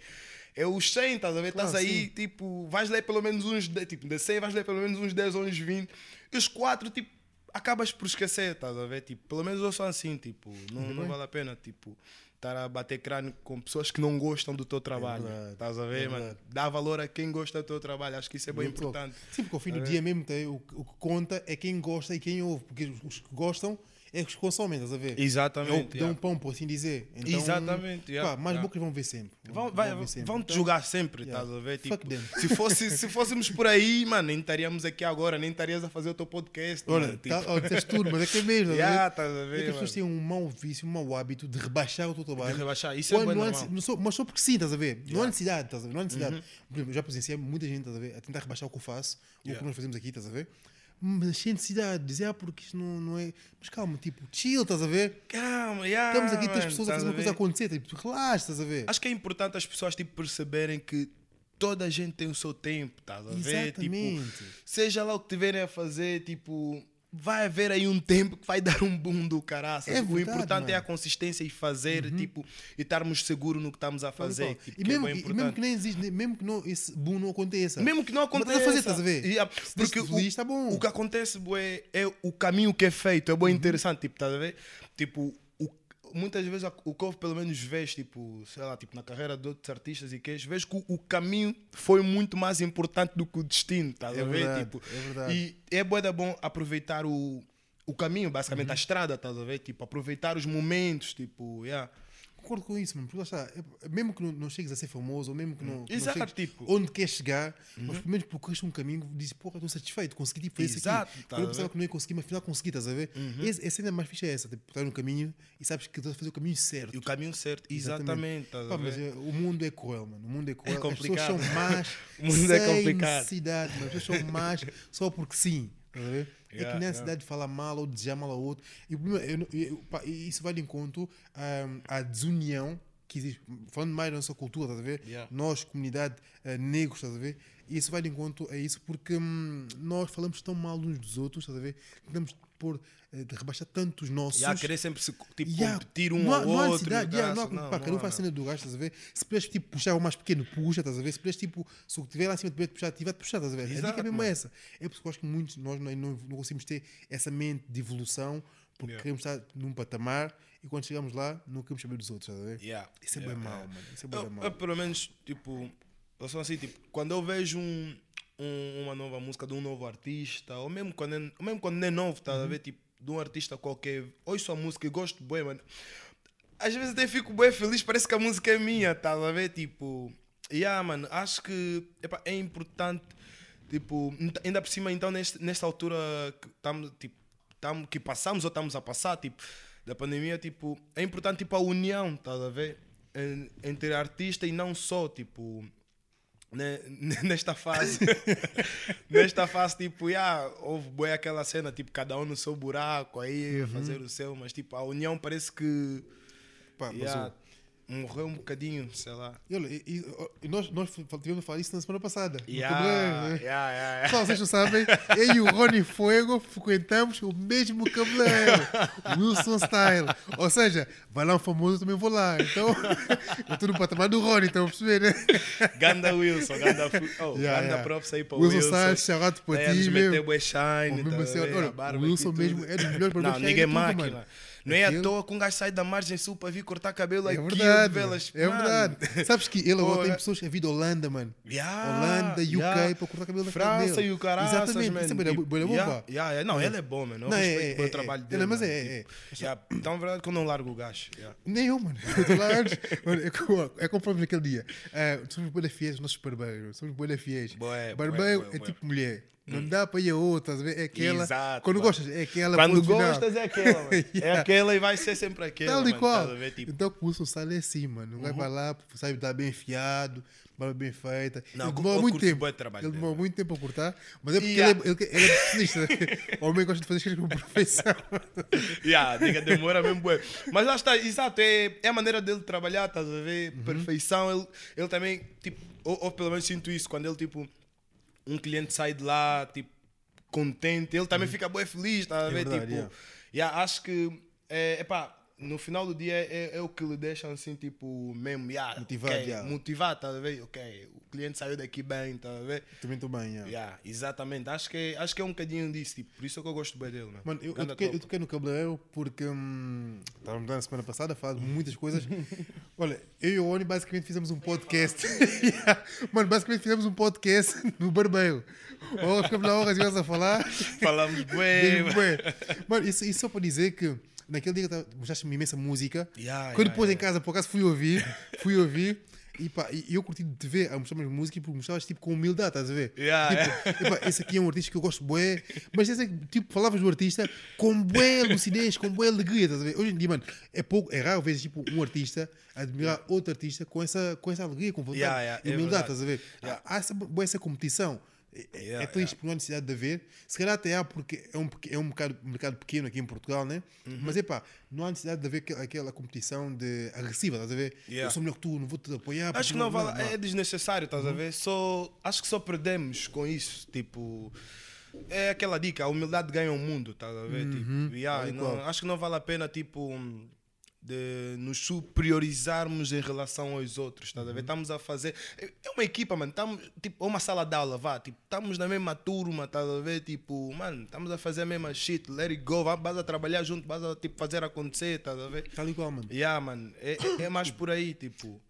É os 100, estás a ver? Claro, Estás aí, sim. tipo, vais ler pelo menos uns, tipo, de 100 vais ler pelo menos uns 10 ou uns 20. E os 4, tipo, acabas por esquecer, estás a ver? Tipo, pelo menos eu sou assim, tipo, não, não vale a pena, tipo, estar a bater crânio com pessoas que não gostam do teu trabalho. verdade, estás a ver, é mano? Dá valor a quem gosta do teu trabalho, acho que isso é bem talk. importante. Sim, porque ao fim do É. dia mesmo tem, o, o que conta é quem gosta e quem ouve, porque os que gostam é os que consomem, estás a ver? Exatamente, É que dão yeah. pão, por assim dizer. Então, Exatamente, yeah, pá, mais yeah. bocas vão ver sempre. Vão, vai- ver sempre. vão te Então, julgar sempre, yeah. estás a ver? Tipo, se, fosse, se fôssemos por aí, mano, nem estaríamos aqui agora, nem estarias a fazer o teu podcast. Olha, mano, tipo, tá, olha, disseste tudo, mas é que é mesmo. estás a ver? yeah, estás a É que ver? as pessoas têm um mau vício, um mau hábito de rebaixar o teu trabalho. De rebaixar, isso é bem não mas só porque sim, estás a ver? Não há Yeah. Uhum. necessidade, estás a ver? Não há necessidade. Por exemplo, já presenciei muita gente, estás a ver? A tentar rebaixar o que eu faço, o Yeah. que nós fazemos aqui, estás a ver? Mas sem necessidade, dizer, ah, porque isto não, não é. Mas calma, tipo, chill, estás a ver? Calma, yeah, Estamos aqui três pessoas a fazer uma coisa acontecer, tipo, relaxa, estás a ver? Acho que é importante as pessoas tipo, perceberem que toda a gente tem o seu tempo, estás a ver? Tipo, Exatamente. seja lá o que tiverem a fazer, tipo, vai haver aí um tempo que vai dar um boom do caraças. É o verdade, importante é a mano. Uhum. consistência e fazer, tipo, e estarmos seguros no que estamos a fazer. Tipo, e, é mesmo, bem que, e mesmo que nem existe, mesmo que não, esse boom não aconteça. Mesmo que não Mas aconteça. a fazer, estás a ver? Porque feliz, o, tá bom. o que acontece bué, é o caminho que é feito, é Uhum. bem interessante, tipo, estás a ver? Tipo, o- muitas vezes o eu pelo menos vejo, tipo, sei lá, tipo, na carreira de outros artistas e queixos, vejo que o, o caminho foi muito mais importante do que o destino, estás É a ver? verdade, tipo, é verdade. E é bué da bom aproveitar o, o caminho, basicamente, Uhum. a estrada, estás a ver? Tipo, aproveitar os momentos, tipo, yeah. Concordo com isso, mano. Porque lá está, é- mesmo que não, não chegues a ser famoso, ou mesmo que não, que não Exato, chegues tipo. onde queres chegar, mas pelo menos percorreste um caminho dizes, porra, estou satisfeito, consegui tipo, esse Exato, aqui. tá Quando eu a pensava que não ia conseguir, mas afinal consegui, estás a ver? Esse, essa ainda mais ficha é essa, tipo, estar no caminho e sabes que estás a fazer o caminho certo. E o caminho certo, exatamente, estás a Pá, mas é, o mundo é cruel, mano. O mundo é cruel. As complicado. pessoas são más O mundo é sem complicado. necessidade, mano. As pessoas são más só porque sim. Estás a ver? É Yeah, que nem a yeah. necessidade de falar mal ou desejar mal ao outro. E eu eu- pá, e isso vai de encontro ahm, à desunião que existe. Falando mais da nossa cultura, estás a ver? Yeah. Nós, comunidade eh, negros, estás a ver? E isso vai de encontro a isso porque hum, nós falamos tão mal uns dos outros, estás a ver? Tentamos pôr, eh, de rebaixar tanto os nossos. E há querer sempre se, tipo, Yeah, competir um não há, ao não há outro. yeah, não há, caraças, pá, cada um faz a não. cena do gajo, estás a ver? Se puderes tipo, puxar o mais pequeno, puxa, estás a ver? Se puderes tipo, se o que estiver lá em cima de puxar, tiver de puxar, estás a ver? a dica Exato, é mesmo mano. essa. É porque eu acho que muitos nós não, não, não conseguimos ter essa mente de evolução Porque Yeah. queremos estar num patamar e quando chegamos lá, não queremos saber dos outros, estás a ver? Yeah. Isso é Yeah, bem mau, mano. Isso é bem Eu, mau. eu, pelo menos, tipo, eu sou assim, tipo, quando eu vejo um, um- uma nova música de um novo artista, ou mesmo quando é, mesmo quando é novo, tá a Uhum. ver, tipo, de um artista qualquer, ouço a música e gosto bem, mano. Às vezes até fico bem feliz, parece que a música é minha, tá a ver, tipo, yeah, mano, acho que epá, é importante, tipo, ainda por cima, então, neste, nesta altura que estamos, tipo, tamo, que passamos ou estamos a passar, tipo, da pandemia, tipo, é importante, tipo, a união, tá a ver? En- Entre artista e não só, tipo, nesta fase, nesta fase, tipo, yeah, houve bem aquela cena, tipo, cada um no seu buraco aí, a fazer o seu, mas, tipo, a união parece que Pá, yeah, morreu um bocadinho, sei lá. E, olha, e- e- nós, nós tivemos a falar isso na semana passada. Yeah, cabeleireiro, né? yeah, yeah. Pessoal, vocês não sabem, eu e o Rony Fuego frequentamos o mesmo cabeleireiro, Wilson Style. Ou seja, vai lá um famoso, eu também vou lá. Então, eu estou no patamar do Rony, estão a perceber, né? Ganda Wilson, Ganda, oh, Yeah, ganda yeah. props aí para o Wilson Wilson. Style, shout-out para ti, meteu meu. bué shine, O mesmo tá assim, olha, o Wilson mesmo é dos melhores Não, barbeiros ninguém é máquina. mano. Não é à Aquele- toa que um gajo sai da margem sul para vir cortar cabelo É aqui, verdade, de velas. é Mano. verdade. Sabes que ele agora tem é- pessoas a vir da Holanda, mano. Yeah, Holanda, UK, yeah. para cortar cabelo na França e o caraças, Exatamente, man. isso é da- Tipo, bom, yeah, yeah. Não, ele é bom, mano. Eu Não, é- respeito é- o é- trabalho é. dele. Não, mas é- é- Tipo, yeah, Então, é verdade que eu não largo o gajo. Nem eu, mano. Mano, é é falamos naquele dia. Ah, somos boas fiéis, os nossos barbeiros. Somos boas fiéis. Barbeiro é tipo mulher. Não dá para ir a outra, estás a ver? É aquela. Exato, quando mano. gostas, é aquela. Quando gostas é aquela, mano. É Yeah. aquela e vai ser sempre aquela. Tal e mano, qual. a ver? Tipo, Uhum. Então o Sala é assim, mano. Gajo vai lá, sabe, está bem enfiado, barba bem feita. Não, ele demora muito tempo. Ele demora muito tempo a cortar, mas é porque Yeah. ele, é, ele, ele é perfeccionista. o homem gosta de fazer as coisas com perfeição. Yeah, diga, demora mesmo bué. Mas lá está, exato, é, é a maneira dele trabalhar, estás a Uhum. ver? Perfeição, ele, ele também, tipo, ou, ou pelo menos sinto isso, quando ele, tipo, um cliente sai de lá, tipo, contente, ele também fica bué feliz, estás a Uhum. É ver? verdade, tipo, yeah. yeah, acho que, é, epá, no final do dia é, é o que lhe deixa assim, tipo, mesmo, yeah, Motivado, ok, yeah. motivado, estás a ver? Ok, o cliente saiu daqui bem, estás a ver? Também estou bem, yeah. Yeah, exatamente, acho que, é- acho que é um bocadinho disso, tipo, por isso é que eu gosto bem dele, mano. Mano, eu, eu, toquei, eu toquei no cabeleireiro porque hum, estávamos lá na semana passada a falar de muitas coisas. Olha, eu e o Oni basicamente fizemos um podcast. Yeah. Mano, basicamente fizemos um podcast no barbeiro. Ou ficamos lá horas e horas a falar. Falamos bem, bué. Mano, isso, isso só para dizer que naquele dia que mostraste-me imensa música. Yeah, Quando yeah, depois em yeah. casa, por acaso, fui ouvir, fui ouvir. E, pá, eu curti de te ver a mostrar-me música porque mostravas tipo com humildade, estás a ver? Yeah, tipo, epá, esse aqui é um artista que eu gosto bué, mas esse, é que, tipo, falavas do artista com bué lucidez, com bué alegria, estás a ver? Hoje em dia, mano, é pouco, é raro ver tipo, um artista admirar outro artista com essa, com essa alegria, com vontade Yeah, yeah, e é humildade, verdade. estás a ver? Yeah. Há essa, bué essa competição. É, é- Yeah, é triste porque não há necessidade de haver. Se calhar até há porque é um, é um mercado, mercado pequeno aqui em Portugal, né? Uhum. Mas é pá, não há necessidade de haver aquela, aquela competição de agressiva, estás a ver? Yeah. Eu sou melhor que tu, não vou te apoiar. Acho que não vale, é desnecessário, estás Uhum. a ver? Só, acho que só perdemos com isso, tipo... É aquela dica, a humildade ganha o mundo, estás a ver? Tipo, yeah, tal e não- qual. acho que não vale a pena, tipo, de nos superiorizarmos em relação aos outros, estás a Uhum. ver? Estamos a fazer... É uma equipa, mano, estamos, tipo, é uma sala de aula, vá, tipo, estamos na mesma turma, estás a ver? Tipo, mano, estamos a fazer a mesma shit, let it go, vá, vas a trabalhar junto, vas a, tipo, fazer acontecer, estás a ver? Tal e qual, mano. Yeah, mano, é, é- é mais por aí, tipo...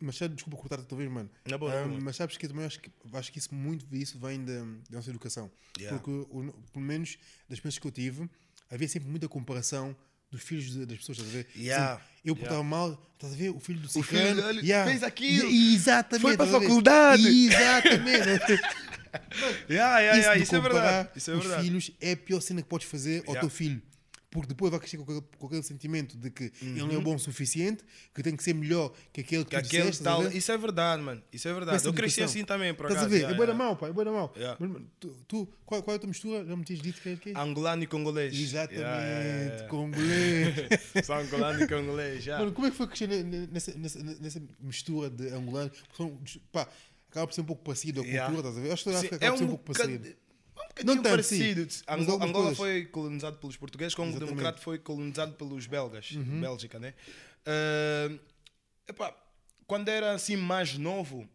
Mas sabe, desculpa cortar-te outra vez, mano. Na boa, na Ah, mas sabes que eu também acho que, acho que isso, muito disso vem da, nossa educação. Yeah. Porque, o- pelo menos, das experiências que eu tive, havia sempre muita comparação dos filhos das pessoas, estás a ver? Yeah. Sempre, eu portava mal, estás a ver? O filho do filho ciclano. dele fez aquilo. E- Exatamente. Foi para a faculdade. Exatamente. Yeah, yeah, yeah, de isso é verdade. Isso é os verdade. filhos é a pior cena que podes fazer ao Yeah. teu filho. Porque depois vai crescer com aquele, com aquele sentimento de que ele não é bom o suficiente, que tem que ser melhor que aquele que, Que aquele disseste, estás tal. Isso é verdade, mano. Isso é verdade. Essa Eu cresci educação. assim também, por Estás acaso. a ver? yeah, é boa yeah. mal, pá, é boa mal. Yeah. Mas, mano, tu, tu- qual, qual é a tua mistura? Já me tinhas dito que é que é? Angolano e congolês. Exatamente, Yeah, congolês. Só angolano e congolês, já. Mano, como é que foi crescer ne- ne- nessa, nessa, nessa mistura de angolano? Porque são, pá, acaba por ser um pouco parecido a cultura, estás a ver? Acho que a Sim, África acaba por ser um pouco parecido. Um Não sim, parecido. mas Angola, Angola foi colonizado pelos portugueses, Congo Exatamente. Uhum. Democrata foi colonizado pelos belgas, Bélgica, né? Ah, epá, quando era assim mais novo,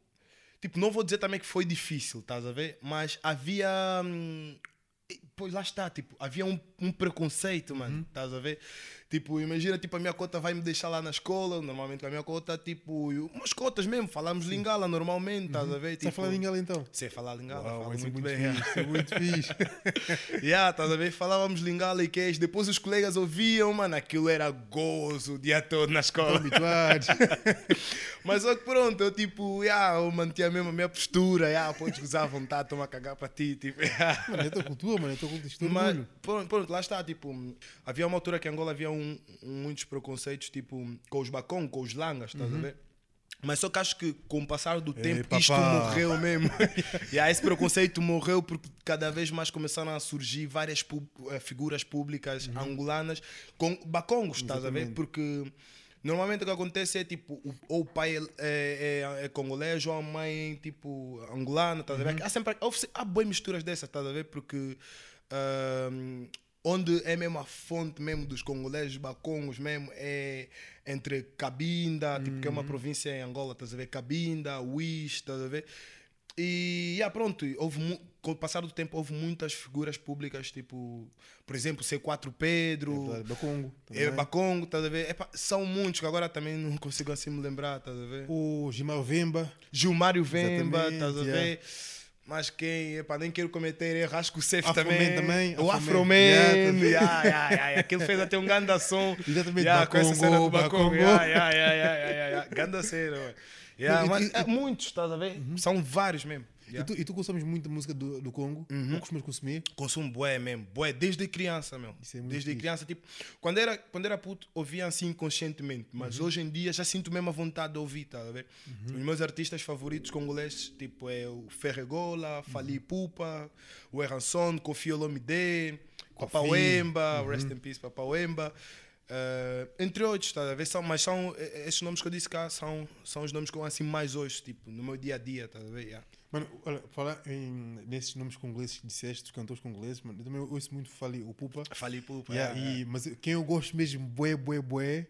tipo, não vou dizer também que foi difícil, estás a ver? Mas havia. hum, pois lá está, tipo, havia um um preconceito, mano. Estás a ver? Tipo, imagina, tipo, a minha cota vai me deixar lá na escola, normalmente com a minha cota, tipo, eu- umas cotas mesmo, falamos lingala normalmente, estás a ver? Estás a falar lingala então? Sei falar lingala, Uau, falo muito, muito bem. fixe, é muito fixe. yeah, estás a ver? Falávamos lingala e queijo. Depois os colegas ouviam, mano, aquilo era gozo o dia todo na escola. Habituados. Mas só que pronto, eu tipo, yeah, eu mantinha mesmo a minha postura, yeah, podes gozar à vontade, toma a cagar para ti, tipo, yeah. Mano, é a tua cultura, mano, é a tua cultura, é Mas, pronto, pronto, lá está, tipo, havia uma altura que Angola havia um, um- muitos preconceitos, tipo, com os bacon, com os langas, estás a ver? Mas só que acho que com o passar do tempo papá. isto morreu mesmo. e aí esse preconceito morreu porque cada vez mais começaram a surgir várias eh, figuras públicas angolanas com bacongos, estás a ver? Porque normalmente o que acontece é tipo, o- ou o pai é, é, é congolês ou a mãe tipo angolana, estás a ver? Há sempre se- há boas misturas dessas, estás a ver? Porque onde é mesmo a fonte mesmo dos congoleses bacongos mesmo é entre Cabinda, tipo, que é uma província em Angola, estás a ver? Cabinda, Uís, estás a ver? E yeah, pronto, houve com o passar do tempo houve muitas figuras públicas, tipo, por exemplo, C4 Pedro, Verdade, Bacongo. é. Bacongo, estás a ver? São muitos que agora também não consigo assim me lembrar, estás a ver? O Gimau Vemba. Gilmário Vemba, estás a yeah. Mas quem, epá, nem quero cometer erro, acho que o Afroman também. também, O Afroman, Afroman, yeah, yeah, yeah, aquele fez até um ganda som. Exatamente, yeah, com essa cena do Bacongo, Bacongo. Bacongo. Yeah, yeah, yeah, yeah, yeah, yeah. Ganda cena, mano. Yeah, mas é muitos, estás a ver? São vários mesmo. E, Yeah. tu, e tu consomes muita música do, do Congo? Ou costumas consumir? Consumo bué mesmo, bué, desde criança, meu. Isso é muito desde fixe. criança, tipo, quando era, quando era puto, ouvia assim inconscientemente, mas Uhum. hoje em dia já sinto mesmo a vontade de ouvir, tá a ver? Uhum. Os meus artistas favoritos congoleses, tipo, é o Ferregola, Uhum. Fali Pupa, o Erranson, Kofi Olomide. Papa Wemba, Uhum. Rest in Peace, Papa Wemba. eh, entre outros, tá a ver? São, mas são eh, esses nomes que eu disse cá são, são os nomes que eu assim mais hoje, tipo, no meu dia a dia, tá a ver? Yeah. Mano, olha, falar em, nesses nomes congoleses que disseste, dos cantores congoleses, mano, eu também ouço muito Fali, o Pupa. Fali Pupa, Yeah, yeah, e, mas quem eu gosto mesmo, bué, bué, bué,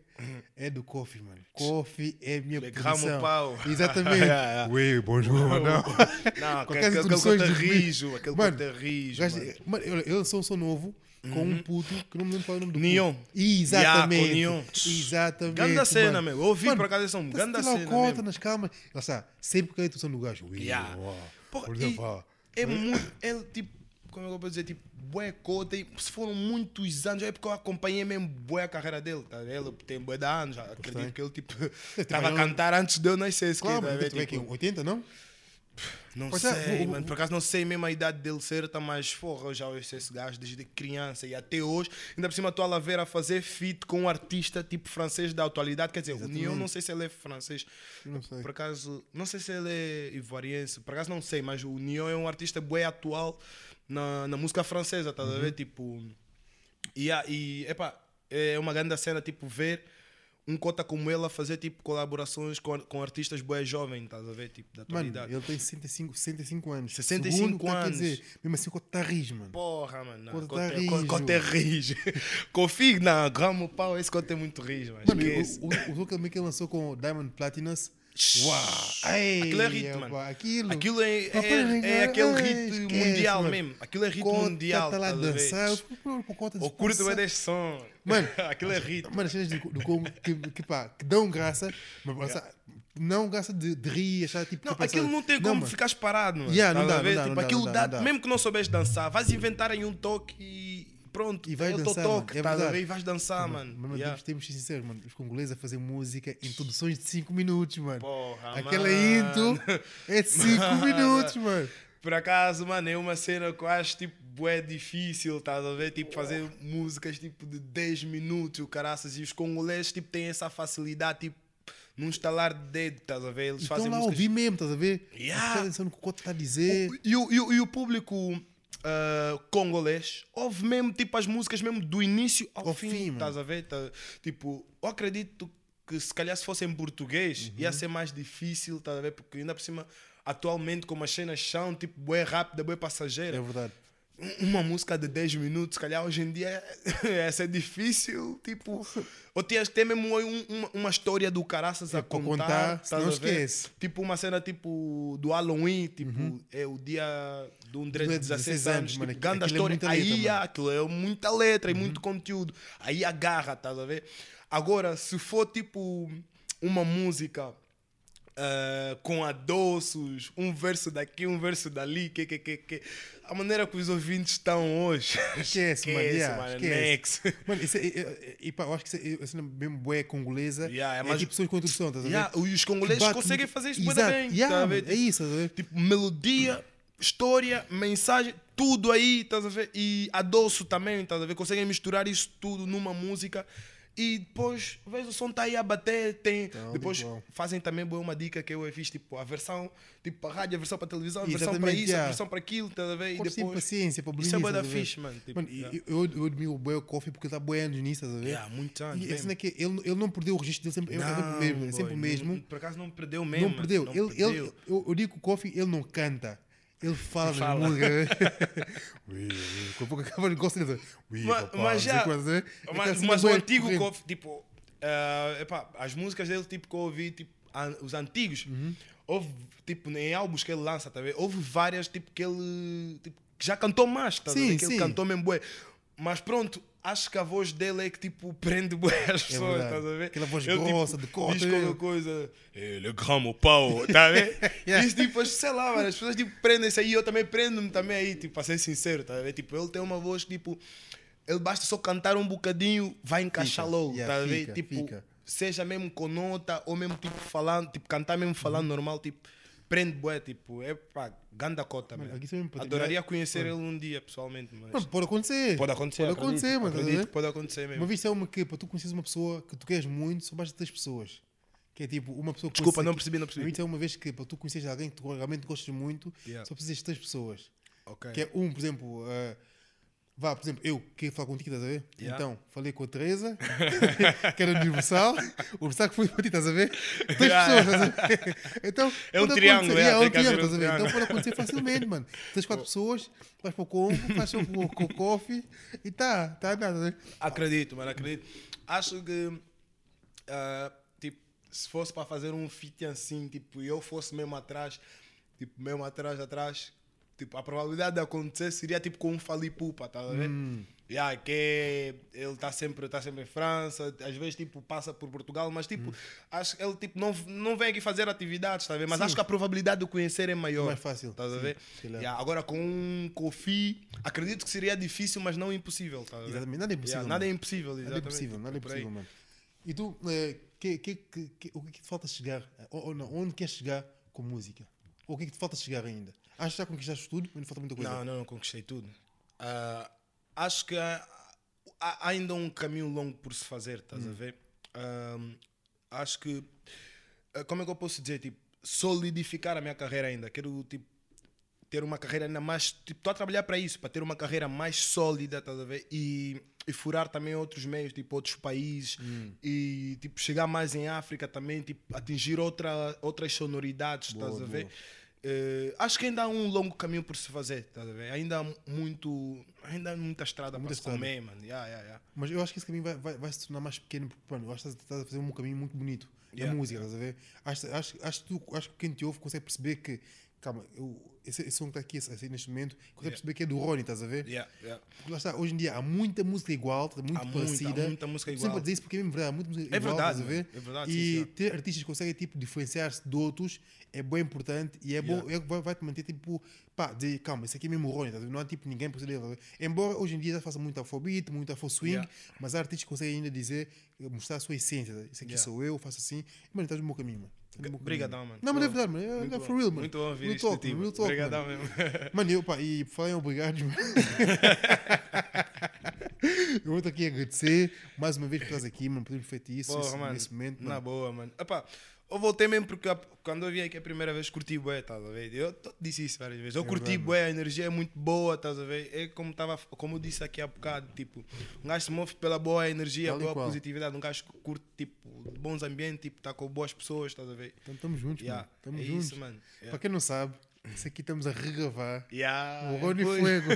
é do Coffee, mano. Coffee é minha Le. Pau. Exatamente. Yeah, yeah. Ué, bonjour, mano. Não, Com aquele, aquele, aquele rijo, aquele Mano, rijo. Mano. Mano, ele lançou um som novo com um puto que não me lembro qual é o nome do Neon. puto. Exatamente. Yeah, com Neon. Exatamente. Ganda cena, mano. meu. Eu ouvi Mano, por acaso som. tá- Ganda cena cota mesmo. nas calmas. Lá está, sempre que a introdução do gajo. Ui, Yeah. ó, Porra, por e exemplo, ó. é muito. É tipo. Como é que eu posso dizer? Tipo, bué cota. E se foram muitos anos, é porque eu acompanhei mesmo bué a carreira dele. Tá? Ele tem bué de anos. já Acredito que ele tipo. Estava a cantar antes de eu nascer. se Claro, tá mas tu é que Tipo, 80, não? Não Pois é, sei, vou- mano. Por acaso não sei mesmo a idade dele certa, mas porra, eu já ouço esse gajo desde criança e até hoje. Ainda por cima estou a lá ver a fazer feat com um artista tipo francês da atualidade. Quer dizer, o Neon não sei se ele é francês. Não sei. Por acaso, não sei se ele é ivoariense. Por acaso não sei, mas o Neon é um artista bué atual na, na música francesa, estás a ver? Tipo. E, e epá, é uma grande cena, tipo, ver um cota como ele a fazer tipo colaborações com, com artistas bué jovens, estás a ver? Tipo, da Mano, atualidade. ele tem 65, 65 anos. 65 Segundo o que tá anos. dizer, mesmo assim, o tá rijo, mano. Porra, mano. não, Conta Conta, rijo. Conta, conta é rijo. Config, não, gramo pau, esse conta é muito rijo, mas Mano, esquece. o, o, o também que ele lançou com o Diamond Platinus. Uau! Ei, Aquilo é hit, mano. Aquilo. Aquilo é, Papai, é, é aquele hit esquece, mundial mano. mesmo. Aquilo é Cota mundial. tá lá a dançar. O curto é desse som. Mano, aquilo é hit. Mano, as cenas do, do Congo que, que, pá, que dão graça, mas pá, não graça de, de rir, achar tipo. Não, aquilo não tem como ficares parado, mano. Yeah, não dá, não dá, tipo, não dá, aquilo não dá, dá, mesmo que não souberes dançar, vais inventar aí um toque e pronto. E vai é o teu dançar, toque, é estás ver? E vais dançar, mano. Mas, Yeah. temos, de ser sinceros, mano. Os congoleses a fazer música em introduções de 5 minutos, mano. Porra, Aquela mano. intro é de 5 Mano. minutos, mano. Por acaso, mano, é uma cena que eu acho tipo bué difícil, estás a ver? Tipo, fazer músicas tipo de 10 minutos, o caraças, e os congoleses tipo têm essa facilidade, tipo, num estalar de dedo, estás a ver? Eles Estão fazem lá a músicas. ouvir mesmo, estás a ver? Yeah. Prestar atenção no que o Coto está a dizer. E o, e o, e o público ah, congolês ouve mesmo tipo as músicas mesmo do início ao, Ao fim, fim, estás a ver? Tá- tipo, eu acredito que se calhar se fosse em português Uhum. ia ser mais difícil, estás a ver? Porque ainda por cima, atualmente, como as cenas são, tipo, bué rápida, bué passageira. É verdade. Uma música de 10 minutos, se calhar hoje em dia essa é difícil, tipo, ou tinhas que ter mesmo um- uma, uma história do caraças a É, contar, contar, a ver? esquece. Tipo uma cena tipo do Halloween, tipo, é o dia de um dread de de 16 16 anos, mano, tipo, grande é história, muita aí letra, mano. aquilo é muita letra e muito conteúdo, aí agarra, estás a ver? Agora, se for tipo uma música ah, com adoços, um verso daqui, um verso dali, que, que, que, que. A maneira que os ouvintes estão hoje. Esquece, mano, yeah, mano, esquece. next. Mano, isso é, é, é, e pá, eu acho que isso é, isso é mesmo bué congolesa. Yeah, é é, mais- tipo pessoas com introdução, estás a ver? Yeah, os congoleses bate conseguem fazer isso muito Exato, bem. yeah, tá ver? mano, é isso, estás a ver? Tipo, melodia, história, mensagem, tudo aí, estás a ver? E adoço também, estás a ver? Conseguem misturar isso tudo numa música. E depois, vês o som tá aí a bater, tem... Então, depois igual. fazem também boa uma dica que eu fiz, tipo, a versão, tipo, para rádio, a versão para televisão, a versão para isso, a yeah. versão para aquilo, estás a ver? E depois... paciência para Isso é bué da a ver? fixe, mano. Tipo, Mano, yeah. eu, eu, admiro o o Coffee porque ele está bué anos nisso, estás a ver? Yeah, muitos anos E a mesmo. cena é que ele, ele não perdeu o registro dele, sempre, é sempre o mesmo, é sempre boy, o mesmo. não- por acaso não perdeu mesmo. não perdeu. mano, ele, não perdeu. ele, eu, eu digo que o Coffee ele não canta. Ele fala, Ele fala. ui, Quando pouco acaba de gostar Mas- já- quantas, né? Mas, mas o bué antigo tipo, ah, epá, as músicas dele tipo, que eu ouvi, tipo, an- os antigos, Uhum. houve, tipo, em álbuns que ele lança, tá a houve várias tipo, que ele tipo, já cantou mais, tá a ver? Sim, que ele sim. cantou mesmo bué. Mas pronto, acho que a voz dele é que tipo prende as pessoas, verdade. estás a ver? Aquela voz Ele, grossa, de cota, Diz é. qualquer coisa, ele é gramo pau, tá a ver? Yeah. Isso tipo, sei lá, mano, as pessoas tipo, prendem-se aí, eu também prendo-me também aí, tipo, para ser sincero, tá a ver? Tipo, ele tem uma voz que tipo, ele basta só cantar um bocadinho, vai encaixar Fica, logo, yeah, tá a ver? fica, tipo, fica. seja mesmo com nota ou mesmo tipo falando, tipo, cantar mesmo falando Uhum. normal, tipo, prende bué, tipo, é pá, ganda cota, Mano, mano. para Adoraria conhecer ele um dia, pessoalmente, mas... Mano, pode acontecer. Pode acontecer, Pode acredito, acontecer, mano. acredito pode acontecer mesmo. Uma vez é uma que para tu conheces uma pessoa que tu queres muito, só basta três pessoas. Que é tipo uma pessoa que Desculpa, não percebi, não percebi. Uma vez é uma vez que para tu conheces alguém que tu realmente gostas muito, Yeah. só precisas de três pessoas. Ok. Que é um, por exemplo, eh, vá, por exemplo, eu quero falar contigo, estás a ver? Yeah. Então, falei com a Teresa, que era universal, o que foi para ti, estás a ver? Três Yeah, pessoas, estás a ver? Então, É um triângulo, é tem um triângulo, estás a ver? Então pode acontecer facilmente, mano. Tens quatro pessoas, vais para o combo, faz só com, com o coffee e tá, tá nada? Acredito, mano, acredito. Acho que, ah, tipo, se fosse para fazer um feat assim, tipo, e eu fosse mesmo atrás, tipo, mesmo atrás, atrás, tipo, a probabilidade de acontecer seria tipo com um Falipupa, tá a ver? Yeah, que é- ele está sempre, tá sempre em França, às vezes tipo, passa por Portugal, mas tipo, acho que ele tipo, não, não vem aqui fazer atividades, tá a ver? Mas Sim. acho que a probabilidade de o conhecer é maior. Mais fácil, Estás a sim, ver? calhar. Yeah, agora com um Kofi, acredito que seria difícil, mas não impossível. Tá? Exatamente, nada é impossível. Yeah, nada é impossível, Nada é exatamente. impossível, nada é Por aí. impossível, mano. E tu, eh, que, que, que, o que é que te falta chegar? Ou, ou não, onde queres chegar com música? Ou o que é que te falta chegar ainda? Acho que já conquistaste tudo, ainda falta muita coisa. Não, não, não conquistei tudo. Ah, acho que há, há ainda um caminho longo por se fazer, estás Hum. a ver? Acho que, ah, como é que eu posso dizer, tipo, solidificar a minha carreira ainda. Quero, tipo, ter uma carreira ainda mais. Tipo, estou a trabalhar para isso, para ter uma carreira mais sólida, estás a ver? E, e furar também outros meios, tipo, outros países. Hum. E, tipo, chegar mais em África também, tipo, atingir outra, outras sonoridades, Boa, estás a ver? boa. Eh, acho que ainda há um longo caminho por se fazer, a ver? Ainda há muito. Ainda há muita estrada Muita para se comer, mano. Yeah, yeah, yeah. Mas eu acho que esse caminho vai, vai, vai se tornar mais pequeno, porque mano, eu acho que estás- a fazer um caminho muito bonito Yeah, na música, estás a ver? Acho, acho, acho, tu, acho que quem te ouve consegue perceber que, calma, eu, esse, esse som que está aqui assim, neste momento, consegue Yeah. perceber que é do Rony, estás a ver? Yeah, yeah. Porque lá está, hoje em dia há muita música igual, tá muito Há muita, parecida. há muita música Estou sempre igual. a dizer isso porque é mesmo verdade, há muita música É igual, verdade, estás a ver? É verdade, e sim, ter artistas que conseguem tipo, diferenciar-se de outros é bem importante e é bom, Yeah. é, vai, vai te manter tipo, pá, dizer, calma, esse aqui é mesmo o Rony, não há tipo ninguém por dele. a ver? Embora hoje em dia já faça muito afrobeat, muito afro swing, mas há artistas que conseguem ainda dizer, mostrar a sua essência. tá? Isso aqui sou eu, faço assim. Mano, estás no meu caminho, mano. Caminho, Obrigadão, mano. Não, mas é verdade, mano. É, muito é for real, mano. Muito bom ouvir real talk, de ti, mano, real talk, Obrigadão mano. mesmo. Mano, eu, pá, e por falar em obrigados, mano. eu vou aqui agradecer mais uma vez por estás aqui, mano, por ter feito isso Porra, esse- mano. nesse momento. Na Mano. boa, mano. Epá, eu voltei mesmo porque quando eu vim aqui a primeira vez curti bué, estás a ver? Eu disse isso várias vezes. Eu É curti bué, a energia é muito boa, estás a ver? É como, tava, como eu disse aqui há bocado, tipo, um gajo se move pela boa energia, Tal boa qual. positividade, um gajo curte, tipo, bons ambientes, tipo, tá com boas pessoas, estás a ver? Então estamos juntos, Yeah, mano. Estamos é juntos. isso, mano. Yeah. Para quem não sabe, isso aqui estamos a regravar. Yeah, O Rony pois. Fuego.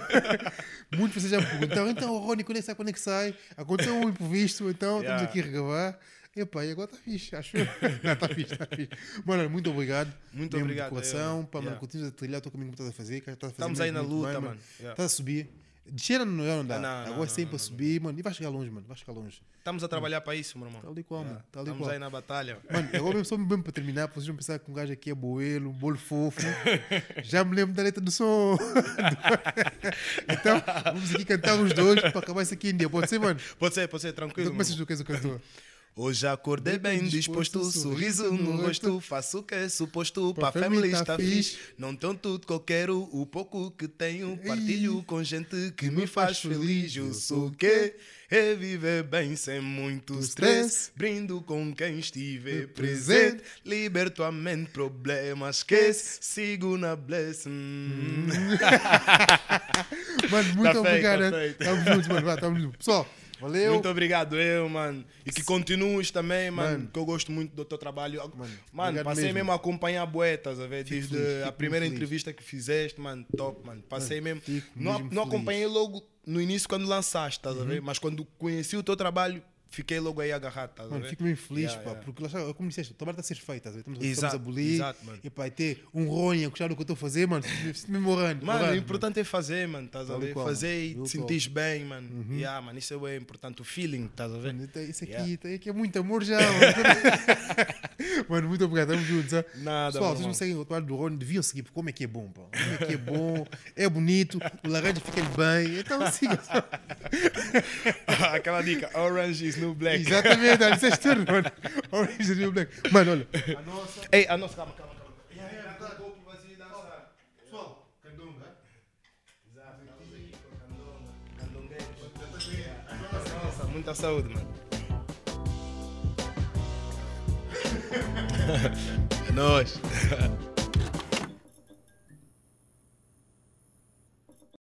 Muitas pessoas já me perguntaram, então o Rony, quando é que sai, quando é que sai? Aconteceu um imprevisto, então Yeah. estamos aqui a regravar. Epá, e agora está fixe, acho eu. Não, está fixe, está fixe. Mano, muito obrigado. Muito Mesmo obrigado, De coração, eu. pá, mano, Yeah. continuas a trilhar o teu caminho que estás a fazer. que estás a fazer Estamos aí na luta, bem, mano. Yeah. Estás a subir. Descer não é, não. Não, não, agora não, é sempre não, subir, mano. E vais chegar longe, mano. Vais chegar longe. Estamos a trabalhar para isso, meu irmão. Tal e qual, Yeah. mano. Tal e Estamos aí na batalha. Mano, agora mesmo, só mesmo para terminar, vocês vão pensar que um gajo aqui é boelo, um bolo fofo. Já me lembro da letra do som. então, vamos aqui cantar os dois para acabar isso aqui em dia. Pode ser, mano? Pode ser, pode ser, Então tranquilo. começas meu do que és o cantor. Hoje acordei bem disposto, sorriso no rosto, faço o que é suposto, para a família está fixe. Não tenho tudo que eu quero, o pouco que tenho, partilho com gente que me faz feliz. Eu sou o que é viver bem sem muito stress, brindo com quem estiver presente, liberto a mente, problemas esquece, sigo na blessing. Mano, muito Tá feito, obrigado. tá né? feito. Tamo juntos, mano. Tamo. Pessoal, valeu. Muito obrigado, eu, mano. E que continues também, mano, Mano. que eu gosto muito do teu trabalho. Mano, passei mesmo. mesmo. a acompanhar a boeta, a ver? Desde feliz, a primeira feliz. entrevista que fizeste, mano, top, mano. Passei mesmo. Não, mesmo não acompanhei logo no início quando lançaste, estás a ver? Mas quando conheci o teu trabalho, fiquei logo aí agarrado, a Mano, fico mesmo feliz, Yeah, pá, yeah. porque lá está, como disseste, o trabalho está a ser feito, estás a ver? estamos, a- Exato, estamos a abolir, exato, mano. e pá, e ter um Rony a gostar do que eu estou a fazer, mano, sinto mesmo orando. Mano, orando, o importante é fazer, mano, estás a ver? Fazer e mano. te sentires bem, mano. Yeah, mano, isso é importante, o feeling, estás a ver? Mano, então, Isso aqui, Yeah. tá- aqui é muito amor já, mano. mano, muito obrigado, estamos juntos. ah. Nada, Pessoal, vocês não seguem o trabalho do Rony, deviam seguir, porque como é que é bom, pá. Como é que é bom, é bonito, o laranja fica bem, então sigam. Aquela dica, orange is new black. Exatamente, olha, é tudo, mano. Orange is the new black. Mano, olha. A nossa. Ei, a nossa, calma, calma, calma. Pessoal, candonga. Nossa, muita saúde, mano. É nóis.